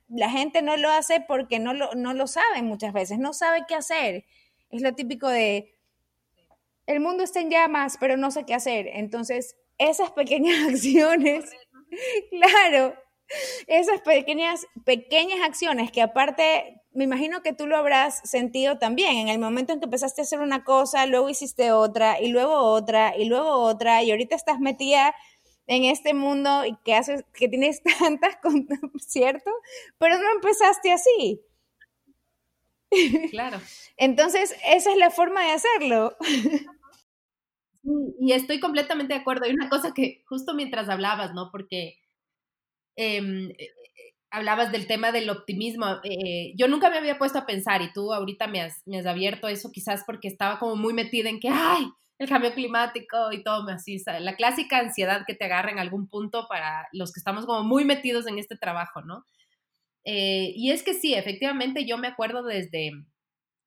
La gente no lo hace porque no lo, no lo sabe muchas veces, no sabe qué hacer. Es lo típico de, el mundo está en llamas, pero no sé qué hacer. Entonces, esas pequeñas acciones, claro, esas pequeñas, pequeñas acciones que aparte me imagino que tú lo habrás sentido también, en el momento en que empezaste a hacer una cosa, luego hiciste otra, y luego otra, y luego otra, y ahorita estás metida en este mundo y que haces, que tienes tantas, ¿cierto? Pero no empezaste así. Claro. Entonces, esa es la forma de hacerlo. y estoy completamente de acuerdo. Hay una cosa que justo mientras hablabas, ¿no? Porque em, hablabas del tema del optimismo. Eh, yo nunca me había puesto a pensar y tú ahorita me has, abierto eso quizás porque estaba como muy metida en que, ay, el cambio climático y todo así, la clásica ansiedad que te agarra en algún punto para los que estamos como muy metidos en este trabajo, ¿no? Eh, y es que sí, efectivamente yo me acuerdo desde,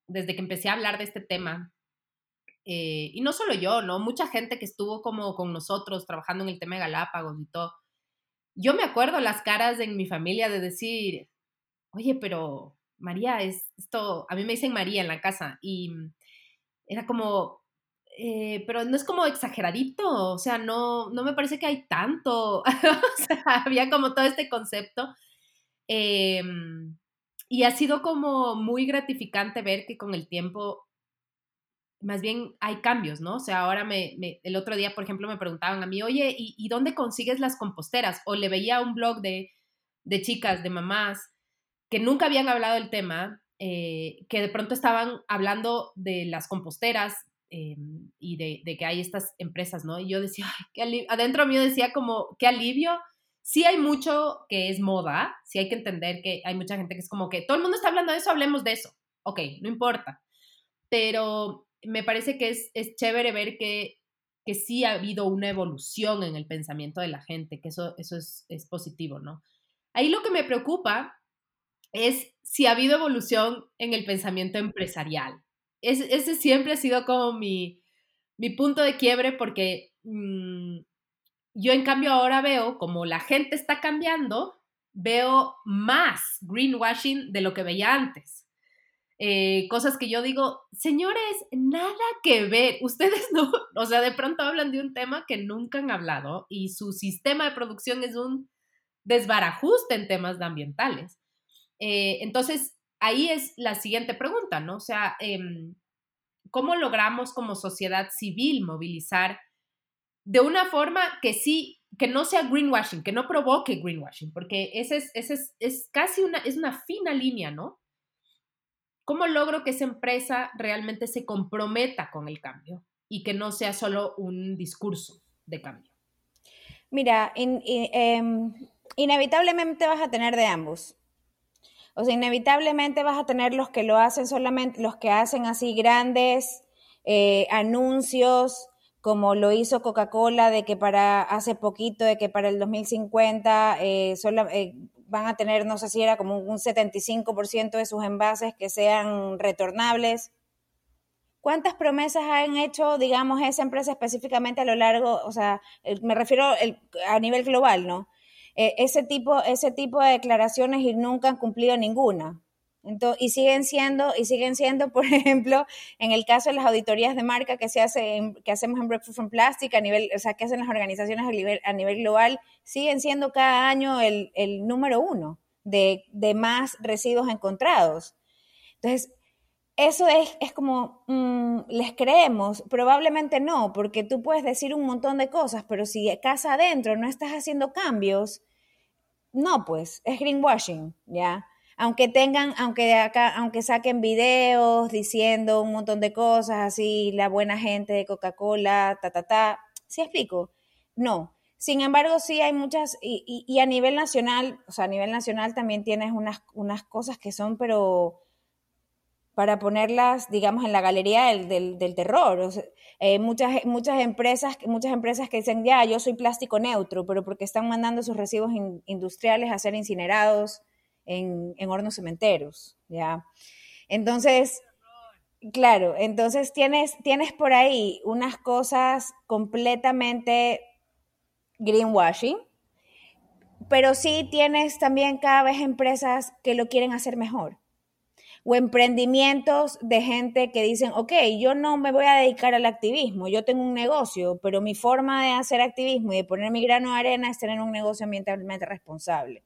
desde que empecé a hablar de este tema, eh, y no solo yo, ¿no? Mucha gente que estuvo como con nosotros trabajando en el tema de Galápagos y todo, yo me acuerdo las caras en mi familia de decir, oye, pero María, es esto, a mí me dicen María en la casa y era como, eh, pero no es como exageradito, o sea, no, no me parece que hay tanto, o sea, había como todo este concepto. Em, y ha sido como muy gratificante ver que con el tiempo más bien hay cambios, ¿no? O sea, ahora me, el otro día, por ejemplo, me preguntaban a mí, oye, ¿y, dónde consigues las composteras? O le veía un blog de, de chicas, de mamás, que nunca habían hablado del tema, eh, que de pronto estaban hablando de las composteras eh, y de, de, que hay estas empresas, ¿no? Y yo decía, Ay, qué adentro mío decía como, qué alivio. Sí hay mucho que es moda, sí hay que entender que hay mucha gente que es como que todo el mundo está hablando de eso, hablemos de eso. Ok, no importa. Pero me parece que es, es chévere ver que, que sí ha habido una evolución en el pensamiento de la gente, que eso, eso es, es positivo, ¿no? Ahí lo que me preocupa es si ha habido evolución en el pensamiento empresarial. Es, ese siempre ha sido como mi, mi punto de quiebre porque mm, yo en cambio ahora veo como la gente está cambiando, veo más greenwashing de lo que veía antes. Eh, cosas que yo digo, señores, nada que ver, ustedes no, o sea, de pronto hablan de un tema que nunca han hablado y su sistema de producción es un desbarajuste en temas ambientales. Eh, entonces, ahí es la siguiente pregunta, ¿no? O sea, em, ¿cómo logramos como sociedad civil movilizar de una forma que sí, que no sea greenwashing, que no provoque greenwashing, porque ese es, ese es, es casi una, es una fina línea, ¿no? ¿Cómo logro que esa empresa realmente se comprometa con el cambio y que no sea solo un discurso de cambio? Mira, em, inevitablemente vas a tener de ambos. O sea, inevitablemente vas a tener los que lo hacen solamente, los que hacen así grandes eh, anuncios, como lo hizo Coca-Cola, de que para hace poquito, de que para el 2050 eh, solo, eh, van a tener, no sé si era como un 75% de sus envases que sean retornables. ¿Cuántas promesas han hecho, digamos, esa empresa específicamente a lo largo, o sea, me refiero a nivel global, ¿no? Eh, ese, tipo, ese tipo de declaraciones y nunca han cumplido ninguna. Entonces, y siguen siendo, y siguen siendo, por ejemplo, en el caso de las auditorías de marca que se hace que hacemos en Breakfast from Plastic, a nivel, o sea, que hacen las organizaciones a nivel, a nivel global, siguen siendo cada año el, el número uno de, de, más residuos encontrados. Entonces, eso es, es como, mm, ¿les creemos? Probablemente no, porque tú puedes decir un montón de cosas, pero si casa adentro no estás haciendo cambios, no, pues, es greenwashing, ¿ya? Aunque tengan, aunque acá, aunque saquen videos diciendo un montón de cosas así, la buena gente de Coca-Cola, ta, ta, ta, ¿sí explico? No. Sin embargo, sí hay muchas, y, y, a nivel nacional, o sea, a nivel nacional también tienes unas, unas cosas que son, pero para ponerlas, digamos, en la galería del, del, terror. Eh, muchas, muchas, empresas, muchas empresas que dicen, ya, yo soy plástico neutro, pero porque están mandando sus residuos industriales a ser incinerados en, en hornos cementeros, ¿ya? Entonces, claro, entonces tienes, tienes por ahí unas cosas completamente greenwashing, pero sí tienes también cada vez empresas que lo quieren hacer mejor o emprendimientos de gente que dicen, ok, yo no me voy a dedicar al activismo, yo tengo un negocio, pero mi forma de hacer activismo y de poner mi grano de arena es tener un negocio ambientalmente responsable,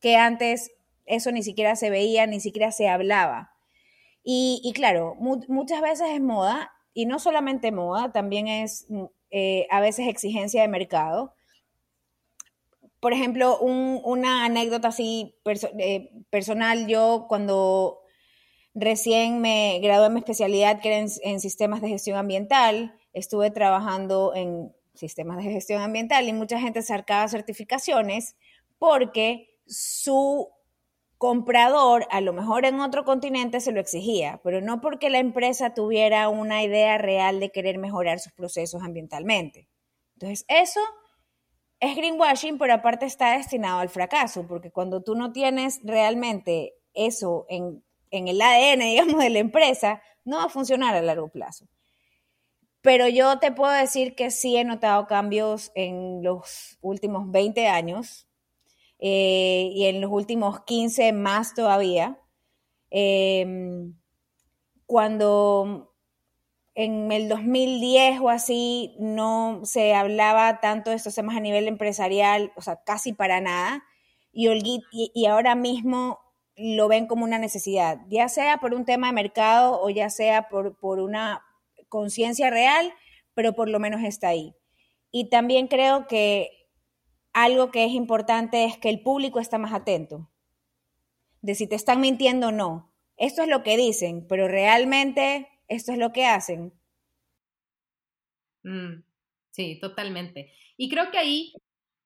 que antes eso ni siquiera se veía, ni siquiera se hablaba. Y, claro, muchas veces es moda, y no solamente moda, también es eh, a veces exigencia de mercado. Por ejemplo, una anécdota así eh, personal, yo cuando Recién me gradué en mi especialidad que era en, sistemas de gestión ambiental. Estuve trabajando en sistemas de gestión ambiental y mucha gente sacaba certificaciones porque su comprador, a lo mejor en otro continente, se lo exigía, pero no porque la empresa tuviera una idea real de querer mejorar sus procesos ambientalmente. Entonces, eso es greenwashing, pero aparte está destinado al fracaso, porque cuando tú no tienes realmente eso en en el ADN, digamos, de la empresa, no va a funcionar a largo plazo. Pero yo te puedo decir que sí he notado cambios en los últimos 20 años eh, y en los últimos 15 más todavía. Em, cuando en el 2010 o así no se hablaba tanto de estos temas a nivel empresarial, o sea, casi para nada. Y, y ahora mismo lo ven como una necesidad, ya sea por un tema de mercado o ya sea por, por una conciencia real, pero por lo menos está ahí. Y también creo que algo que es importante es que el público está más atento, de si te están mintiendo o no. Esto es lo que dicen, pero realmente esto es lo que hacen. Mm, sí, totalmente. Y creo que ahí,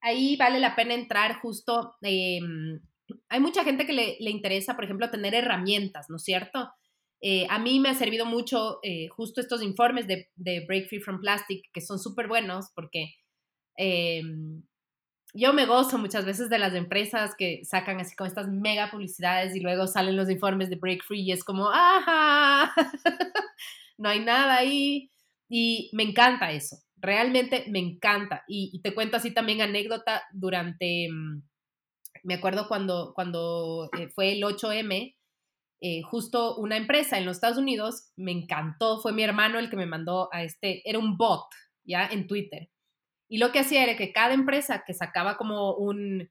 ahí vale la pena entrar justo em, hay mucha gente que le, interesa, por ejemplo, tener herramientas, ¿no es cierto? Eh, a mí me ha servido mucho eh, justo estos informes de, Break Free from Plastic, que son súper buenos porque eh, yo me gozo muchas veces de las empresas que sacan así con estas mega publicidades y luego salen los informes de Break Free y es como, ¡ajá! no hay nada ahí. Y me encanta eso, realmente me encanta. Y, te cuento así también anécdota durante... Mm, me acuerdo cuando, cuando eh, fue el 8M, eh, justo una empresa en los Estados Unidos, me encantó, fue mi hermano el que me mandó a este, era un bot, ya, en Twitter. Y lo que hacía era que cada empresa que sacaba como un,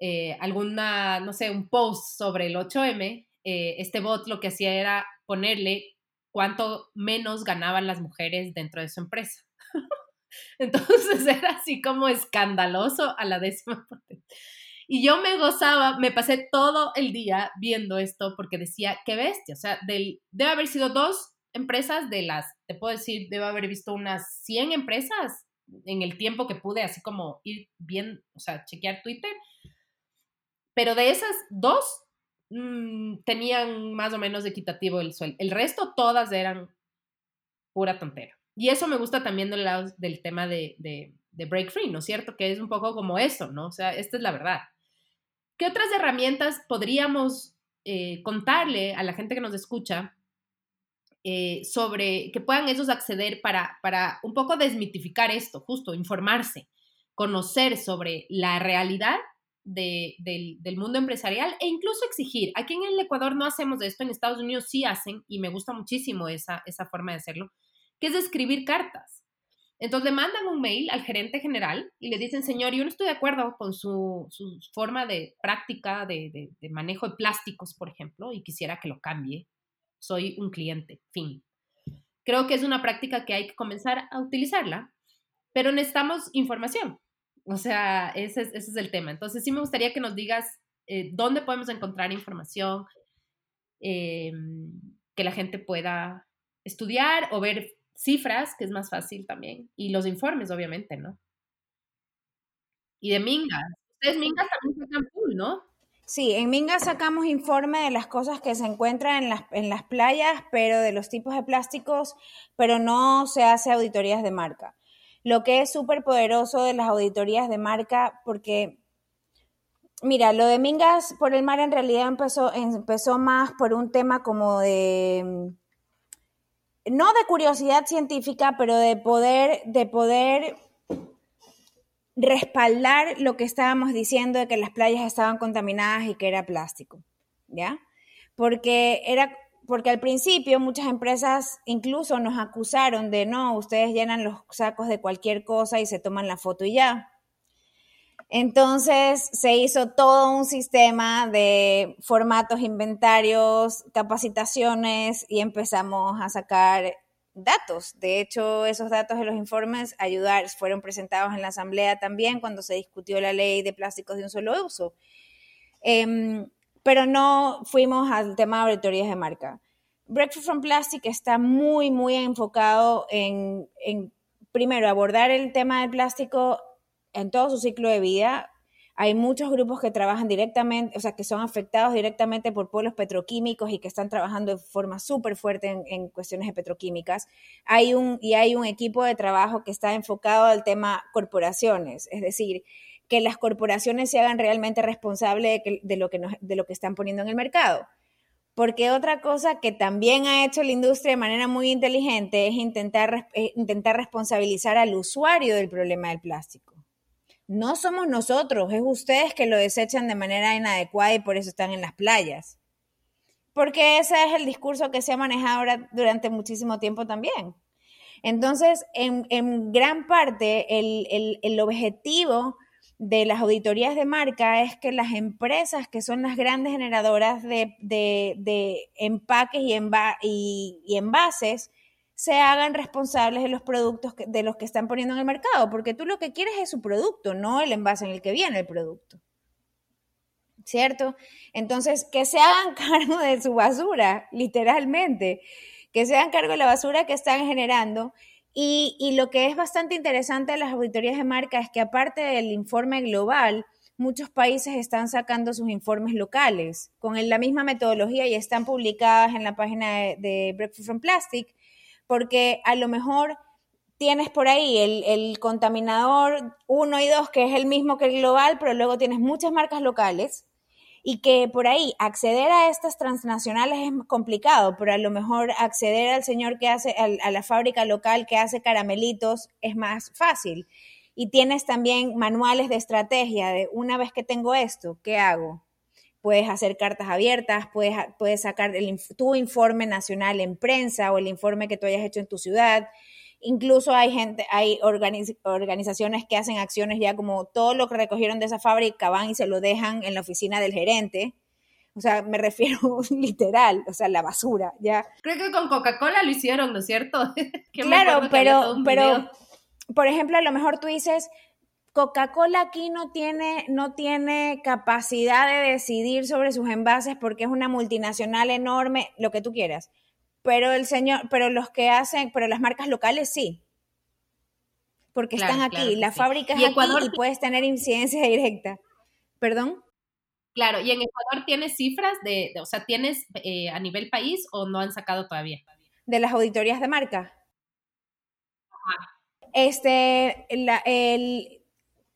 eh, alguna, no sé, un post sobre el 8M, este bot lo que hacía era ponerle cuánto menos ganaban las mujeres dentro de su empresa. Entonces era así como escandaloso a la décima potencia. Y yo me gozaba, me pasé todo el día viendo esto porque decía, qué bestia, o sea, del, debe haber sido dos empresas de las, te puedo decir, debe haber visto unas 100 empresas en el tiempo que pude así como ir bien, o sea, chequear Twitter. pero de esas dos mm, tenían más o menos equitativo el sueldo. El resto todas eran pura tontera. Y eso me gusta también del lado del tema de, de, break free, ¿no es cierto? Que es un poco como eso, ¿no? O sea, esta es la verdad. ¿Qué otras herramientas podríamos eh, contarle a la gente que nos escucha eh, sobre que puedan ellos acceder para, para un poco desmitificar esto, justo informarse, conocer sobre la realidad del, mundo empresarial e incluso exigir. Aquí en el Ecuador no hacemos esto, en Estados Unidos sí hacen y me gusta muchísimo esa, esa forma de hacerlo, que es escribir cartas. Entonces le mandan un mail al gerente general y le dicen, señor, yo no estoy de acuerdo con su, forma de práctica de, de, manejo de plásticos, por ejemplo, y quisiera que lo cambie. Soy un cliente, fin. Creo que es una práctica que hay que comenzar a utilizarla, pero necesitamos información. O sea, ese es, el tema. Entonces sí me gustaría que nos digas eh, dónde podemos encontrar información eh, que la gente pueda estudiar o ver cifras, que es más fácil también, y los informes, obviamente, ¿no? Y de Mingas. Ustedes Mingas también sacan full, ¿no? Sí, en Mingas sacamos informe de las cosas que se encuentran en las, en las playas, pero de los tipos de plásticos, pero no se hace auditorías de marca. Lo que es súper poderoso de las auditorías de marca, porque, mira, lo de Mingas por el mar en realidad empezó, empezó más por un tema como de, no de curiosidad científica, pero de poder, de poder respaldar lo que estábamos diciendo de que las playas estaban contaminadas y que era plástico, ¿ya? Porque era porque al principio muchas empresas incluso nos acusaron de, no, ustedes llenan los sacos de cualquier cosa y se toman la foto y ya. Entonces se hizo todo un sistema de formatos, inventarios, capacitaciones y empezamos a sacar datos. De hecho, esos datos de los informes ayudar, fueron presentados en la asamblea también cuando se discutió la ley de plásticos de un solo uso. Em, pero no fuimos al tema de auditorías de marca. Breakfast from Plastic está muy, muy enfocado en, primero, abordar el tema del plástico en todo su ciclo de vida. Hay muchos grupos que trabajan directamente, o sea, que son afectados directamente por pueblos petroquímicos y que están trabajando de forma súper fuerte en, cuestiones de petroquímicas. Hay un, y hay un equipo de trabajo que está enfocado al tema corporaciones, es decir, que las corporaciones se hagan realmente responsables de, lo, que de lo que están poniendo en el mercado. Porque otra cosa que también ha hecho la industria de manera muy inteligente es intentar, eh, intentar responsabilizar al usuario del problema del plástico. No somos nosotros, es ustedes que lo desechan de manera inadecuada y por eso están en las playas. Porque ese es el discurso que se ha manejado ahora durante muchísimo tiempo también. Entonces, en, gran parte, el, objetivo de las auditorías de marca es que las empresas que son las grandes generadoras de, empaques y, envases se hagan responsables de los productos de los que están poniendo en el mercado, porque tú lo que quieres es su producto, no el envase en el que viene el producto. ¿Cierto? Entonces, que se hagan cargo de su basura, literalmente, que se hagan cargo de la basura que están generando y, lo que es bastante interesante de las auditorías de marca es que aparte del informe global, muchos países están sacando sus informes locales con la misma metodología y están publicadas en la página de, Breakfast from Plastic, porque a lo mejor tienes por ahí el, contaminador 1 y 2, que es el mismo que el global, pero luego tienes muchas marcas locales y que por ahí acceder a estas transnacionales es complicado, pero a lo mejor acceder al señor que hace, a la fábrica local que hace caramelitos es más fácil. Y tienes también manuales de estrategia de una vez que tengo esto, ¿qué hago? Puedes hacer cartas abiertas, puedes, puedes sacar el, tu informe nacional en prensa o el informe que tú hayas hecho en tu ciudad Incluso hay gente, hay organizaciones que hacen acciones ya como todo lo que recogieron de esa fábrica van y se lo dejan en la oficina del gerente. O sea, me refiero literal, o sea, la basura, ya. Creo que con Coca-Cola lo hicieron, ¿no es cierto? claro, pero, pero, por ejemplo, a lo mejor tú dices, Coca-Cola aquí no tiene, no tiene capacidad de decidir sobre sus envases porque es una multinacional enorme, lo que tú quieras pero el señor, pero los que hacen, pero las marcas locales sí. Porque están aquí, la fábrica es aquí y puedes tener incidencia directa. ¿Perdón? Claro, y en Ecuador tienes cifras de, o sea, tienes eh, a nivel país o no han sacado todavía. De las auditorías de marca. Este, el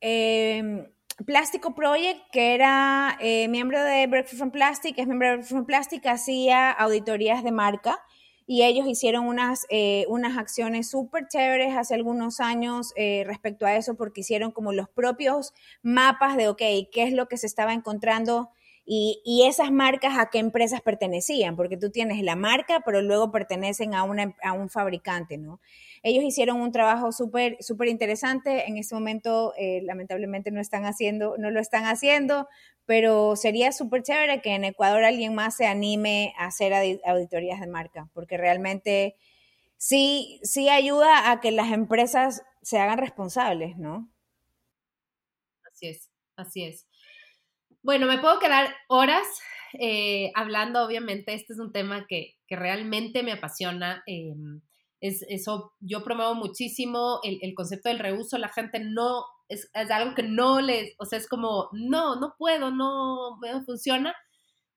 em, Plástico Project, que era eh, miembro de Breakfast from Plastic, es miembro de Breakfast from Plastic, hacía auditorías de marca y ellos hicieron unas, eh, unas acciones súper chéveres hace algunos años eh, respecto a eso, porque hicieron como los propios mapas de, ok, qué es lo que se estaba encontrando y, esas marcas a qué empresas pertenecían, porque tú tienes la marca, pero luego pertenecen a, un fabricante, ¿no? Ellos hicieron un trabajo súper, súper interesante. En este momento, eh, lamentablemente, no están haciendo, no lo están haciendo, pero sería súper chévere que en Ecuador alguien más se anime a hacer auditorías de marca, porque realmente sí, sí ayuda a que las empresas se hagan responsables, ¿no? Así es, así es. Bueno, me puedo quedar horas eh, hablando, obviamente, este es un tema que, que realmente me apasiona. Em, es, eso yo promuevo muchísimo el, concepto del reuso, la gente no, es, algo que no les, o sea, es como, no, no puedo, no, no funciona.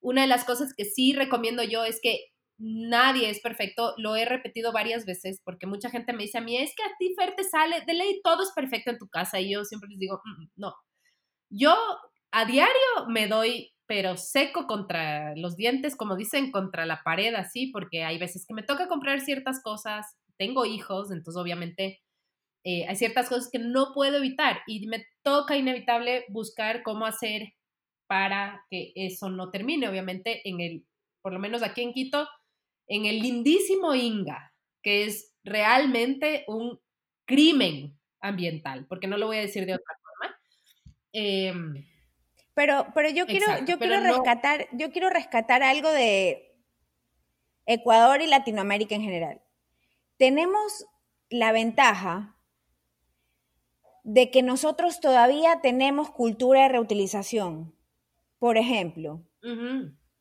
Una de las cosas que sí recomiendo yo es que nadie es perfecto, lo he repetido varias veces porque mucha gente me dice a mí, es que a ti Fer te sale, de ley todo es perfecto en tu casa y yo siempre les digo, mm, no, yo a diario me doy pero seco contra los dientes, como dicen, contra la pared, así, porque hay veces que me toca comprar ciertas cosas, tengo hijos, entonces obviamente eh, hay ciertas cosas que no puedo evitar y me toca inevitable buscar cómo hacer para que eso no termine, obviamente, en el, por lo menos aquí en Quito, en el lindísimo Inga, que es realmente un crimen ambiental, porque no lo voy a decir de otra forma. Eh, pero, pero yo quiero, yo quiero rescatar, yo quiero rescatar algo de Ecuador y Latinoamérica en general. Tenemos la ventaja de que nosotros todavía tenemos cultura de reutilización. Por ejemplo,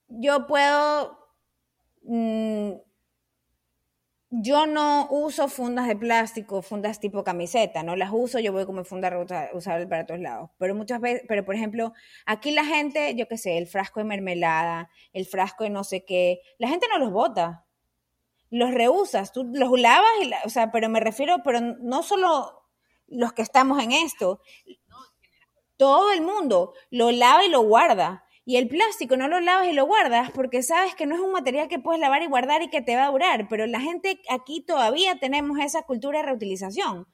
yo puedo mm, yo no uso fundas de plástico, fundas tipo camiseta, no las uso, yo voy como funda usable para todos lados. Pero muchas veces, pero por ejemplo, aquí la gente, yo qué sé, el frasco de mermelada, el frasco de no sé qué, la gente no los bota. Los reusas, tú los lavas, y o sea, pero me refiero, pero no solo los que estamos en esto, todo el mundo lo lava y lo guarda. Y el plástico no lo lavas y lo guardas porque sabes que no es un material que puedes lavar y guardar y que te va a durar, pero la gente aquí todavía tenemos esa cultura de reutilización.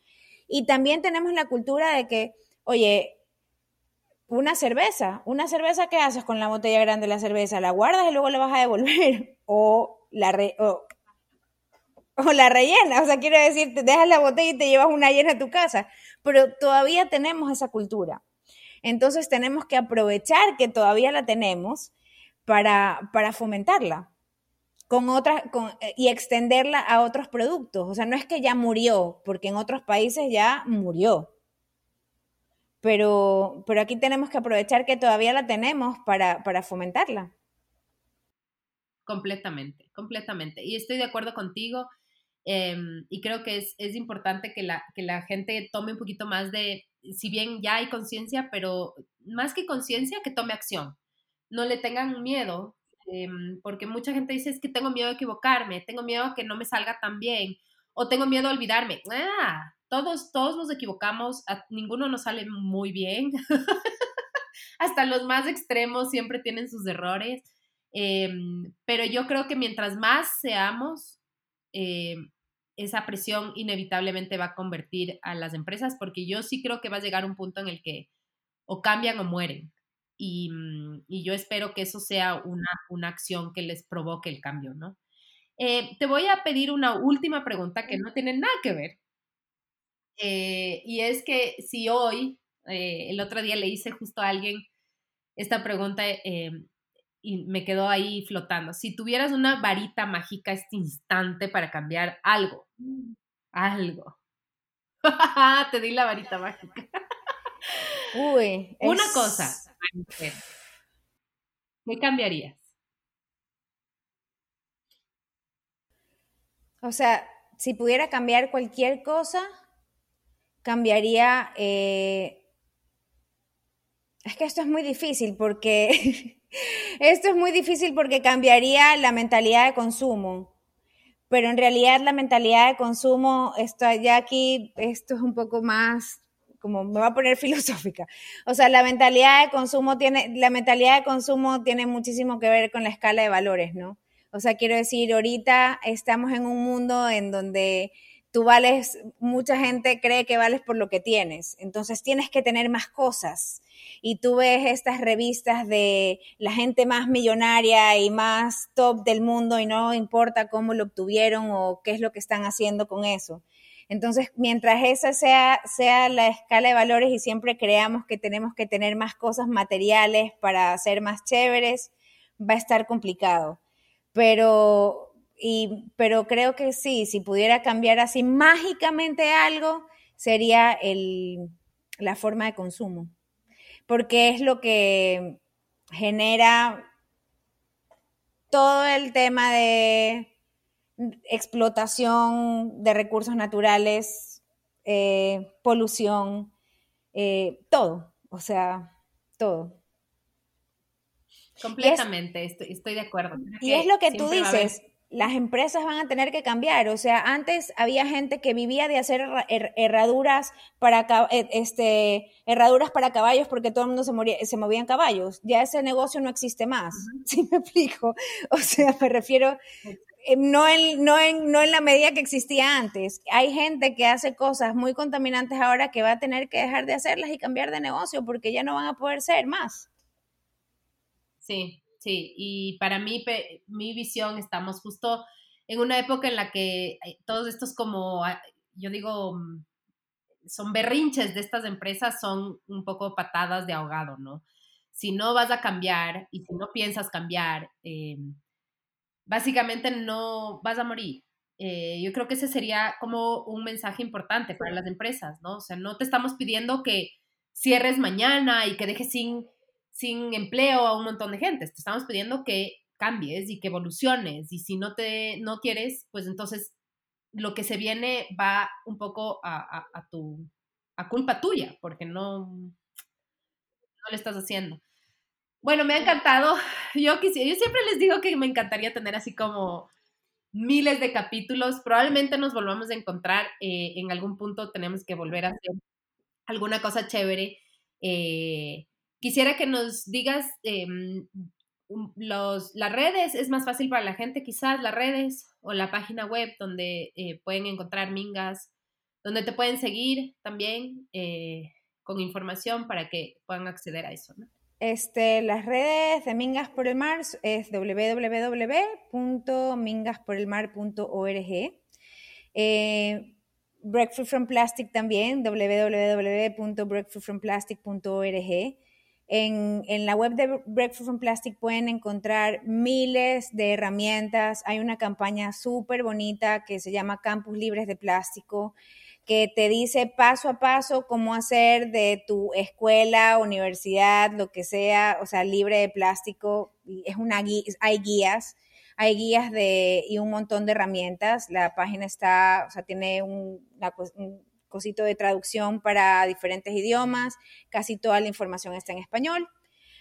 Y también tenemos la cultura de que, oye, una cerveza, una cerveza que haces con la botella grande de la cerveza, la guardas y luego la vas a devolver o la o, la rellena, o sea, quiero decir, te dejas la botella y te llevas una llena a tu casa, pero todavía tenemos esa cultura. Entonces tenemos que aprovechar que todavía la tenemos para, para fomentarla con eh, y extenderla a otros productos. O sea, no es que ya murió, porque en otros países ya murió. Pero, pero aquí tenemos que aprovechar que todavía la tenemos para, para fomentarla. Completamente, completamente. Y estoy de acuerdo contigo. Em, y creo que es, es importante que la, que la gente tome un poquito más de, si bien ya hay conciencia, pero más que conciencia, que tome acción. No le tengan miedo, em, porque mucha gente dice es que tengo miedo de equivocarme, tengo miedo a que no me salga tan bien, o tengo miedo a olvidarme. Ah, todos, todos nos equivocamos, ninguno nos sale muy bien. Hasta los más extremos siempre tienen sus errores. Em, pero yo creo que mientras más seamos, em, esa presión inevitablemente va a convertir a las empresas, porque yo sí creo que va a llegar un punto en el que o cambian o mueren. Y, mm, yo espero que eso sea una, acción que les provoque el cambio, ¿no? Eh, te voy a pedir una última pregunta que no tiene nada que ver. Eh, y es que si hoy, eh, el otro día le hice justo a alguien esta pregunta, y me quedó ahí flotando. Si tuvieras una varita mágica este instante para cambiar algo, algo. Te di la varita mágica. Uy. Una cosa. ¿Qué cambiarías? O sea, si pudiera cambiar cualquier cosa, cambiaría eh, Es que esto es muy difícil porque esto es muy difícil porque cambiaría la mentalidad de consumo. Pero en realidad la mentalidad de consumo, está ya aquí, esto es un poco más, como me va a poner filosófica. O sea, la mentalidad de consumo tiene, la mentalidad de consumo tiene muchísimo que ver con la escala de valores, ¿no? O sea, quiero decir, ahorita estamos en un mundo en donde tú vales, mucha gente cree que vales por lo que tienes, entonces tienes que tener más cosas. Y tú ves estas revistas de la gente más millonaria y más top del mundo y no importa cómo lo obtuvieron o qué es lo que están haciendo con eso. Entonces, mientras esa sea, sea la escala de valores y siempre creamos que tenemos que tener más cosas materiales para ser más chéveres, va a estar complicado pero, y, pero creo que sí, si pudiera cambiar así mágicamente algo, sería el, la forma de consumo, porque es lo que genera todo el tema de explotación de recursos naturales, eh, polución, eh, todo, o sea, todo. Completamente, estoy, de acuerdo. y es lo que tú dices, las empresas van a tener que cambiar. O sea, antes había gente que vivía de hacer herraduras para, eh, este, herraduras para caballos porque todo el mundo se, moría, se movía en caballos. Ya ese negocio no existe más. ¿Sí me explico? O sea, me refiero, eh, no en, no, en, no en la medida que existía antes. Hay gente que hace cosas muy contaminantes ahora que va a tener que dejar de hacerlas y cambiar de negocio porque ya no van a poder ser más. Sí, sí, y para mí, mi visión, estamos justo en una época en la que todos estos como, ah, yo digo, mm, son berrinches de estas empresas, son un poco patadas de ahogado, ¿no? Si no vas a cambiar y si no piensas cambiar, eh, básicamente no vas a morir. Eh, yo creo que ese sería como un mensaje importante para las empresas, ¿no? O sea, no te estamos pidiendo que cierres mañana y que dejes sin sin empleo a un montón de gente. Te estamos pidiendo que cambies y que evoluciones. Y si no te no quieres, pues entonces lo que se viene va un poco a, tu a culpa tuya, porque no, no lo estás haciendo. Bueno, me ha encantado. Yo quisiera, yo siempre les digo que me encantaría tener así como miles de capítulos. Probablemente nos volvamos a encontrar eh, en algún punto. Tenemos que volver a hacer alguna cosa chévere. Eh, Quisiera que nos digas em, los, las redes, es más fácil para la gente quizás las redes o la página web donde eh, pueden encontrar Mingas, donde te pueden seguir también eh, con información para que puedan acceder a eso. Este, las redes de Mingas por el Mar es www.mingasporelmar.org. Eh, Breakthrough from Plastic también, www.breakthroughfromplastic.org. En, la web de Breakfast from Plastic pueden encontrar miles de herramientas. Hay una campaña súper bonita que se llama Campus Libres de Plástico, que te dice paso a paso cómo hacer de tu escuela, universidad, lo que sea, o sea, libre de plástico. Es una hay guías, hay guías de, y un montón de herramientas. La página está, o sea, tiene un, un cosito de traducción para diferentes idiomas, casi toda la información está en español,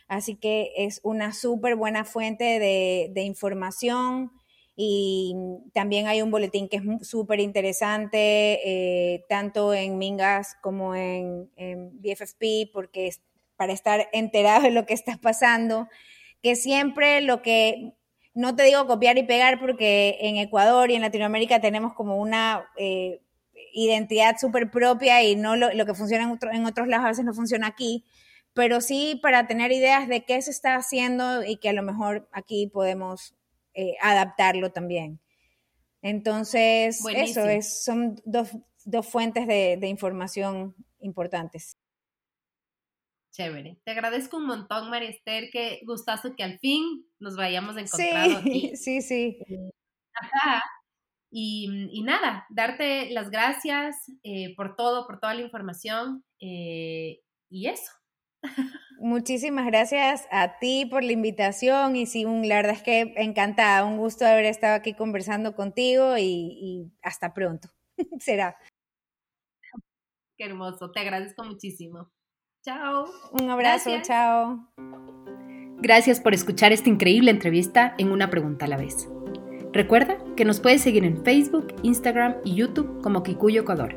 así que es una súper buena fuente de, información y también hay un boletín que es súper interesante, eh, tanto en Mingas como en, BFFP, porque es para estar enterado de lo que está pasando, que siempre lo que no te digo copiar y pegar porque en Ecuador y en Latinoamérica tenemos como una eh, identidad súper propia y no lo, que funciona en, en otros lados a veces no funciona aquí, pero sí para tener ideas de qué se está haciendo y que a lo mejor aquí podemos eh, adaptarlo también. Entonces, eso es, son dos, fuentes de, información importantes. Chévere. Te agradezco un montón, María Esther. Qué gustazo que al fin nos vayamos encontrado sí, aquí. Sí, sí. Ajá. Mm, y, nada, darte las gracias eh, por todo, por toda la información eh, y eso. Muchísimas gracias a ti por la invitación y sí, la verdad es que encantada, un gusto haber estado aquí conversando contigo y, y hasta pronto. Será. Qué hermoso, te agradezco muchísimo. Chao. Un abrazo, chao. Gracias por escuchar esta increíble entrevista en Una Pregunta a la vez. Recuerda que nos puedes seguir en Facebook, Instagram y YouTube como Kikuyo Ecuador.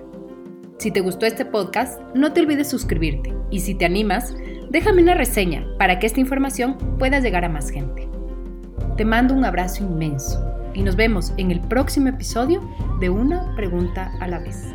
Si te gustó este podcast, no te olvides suscribirte y si te animas, déjame una reseña para que esta información pueda llegar a más gente. Te mando un abrazo inmenso y nos vemos en el próximo episodio de Una Pregunta a la vez.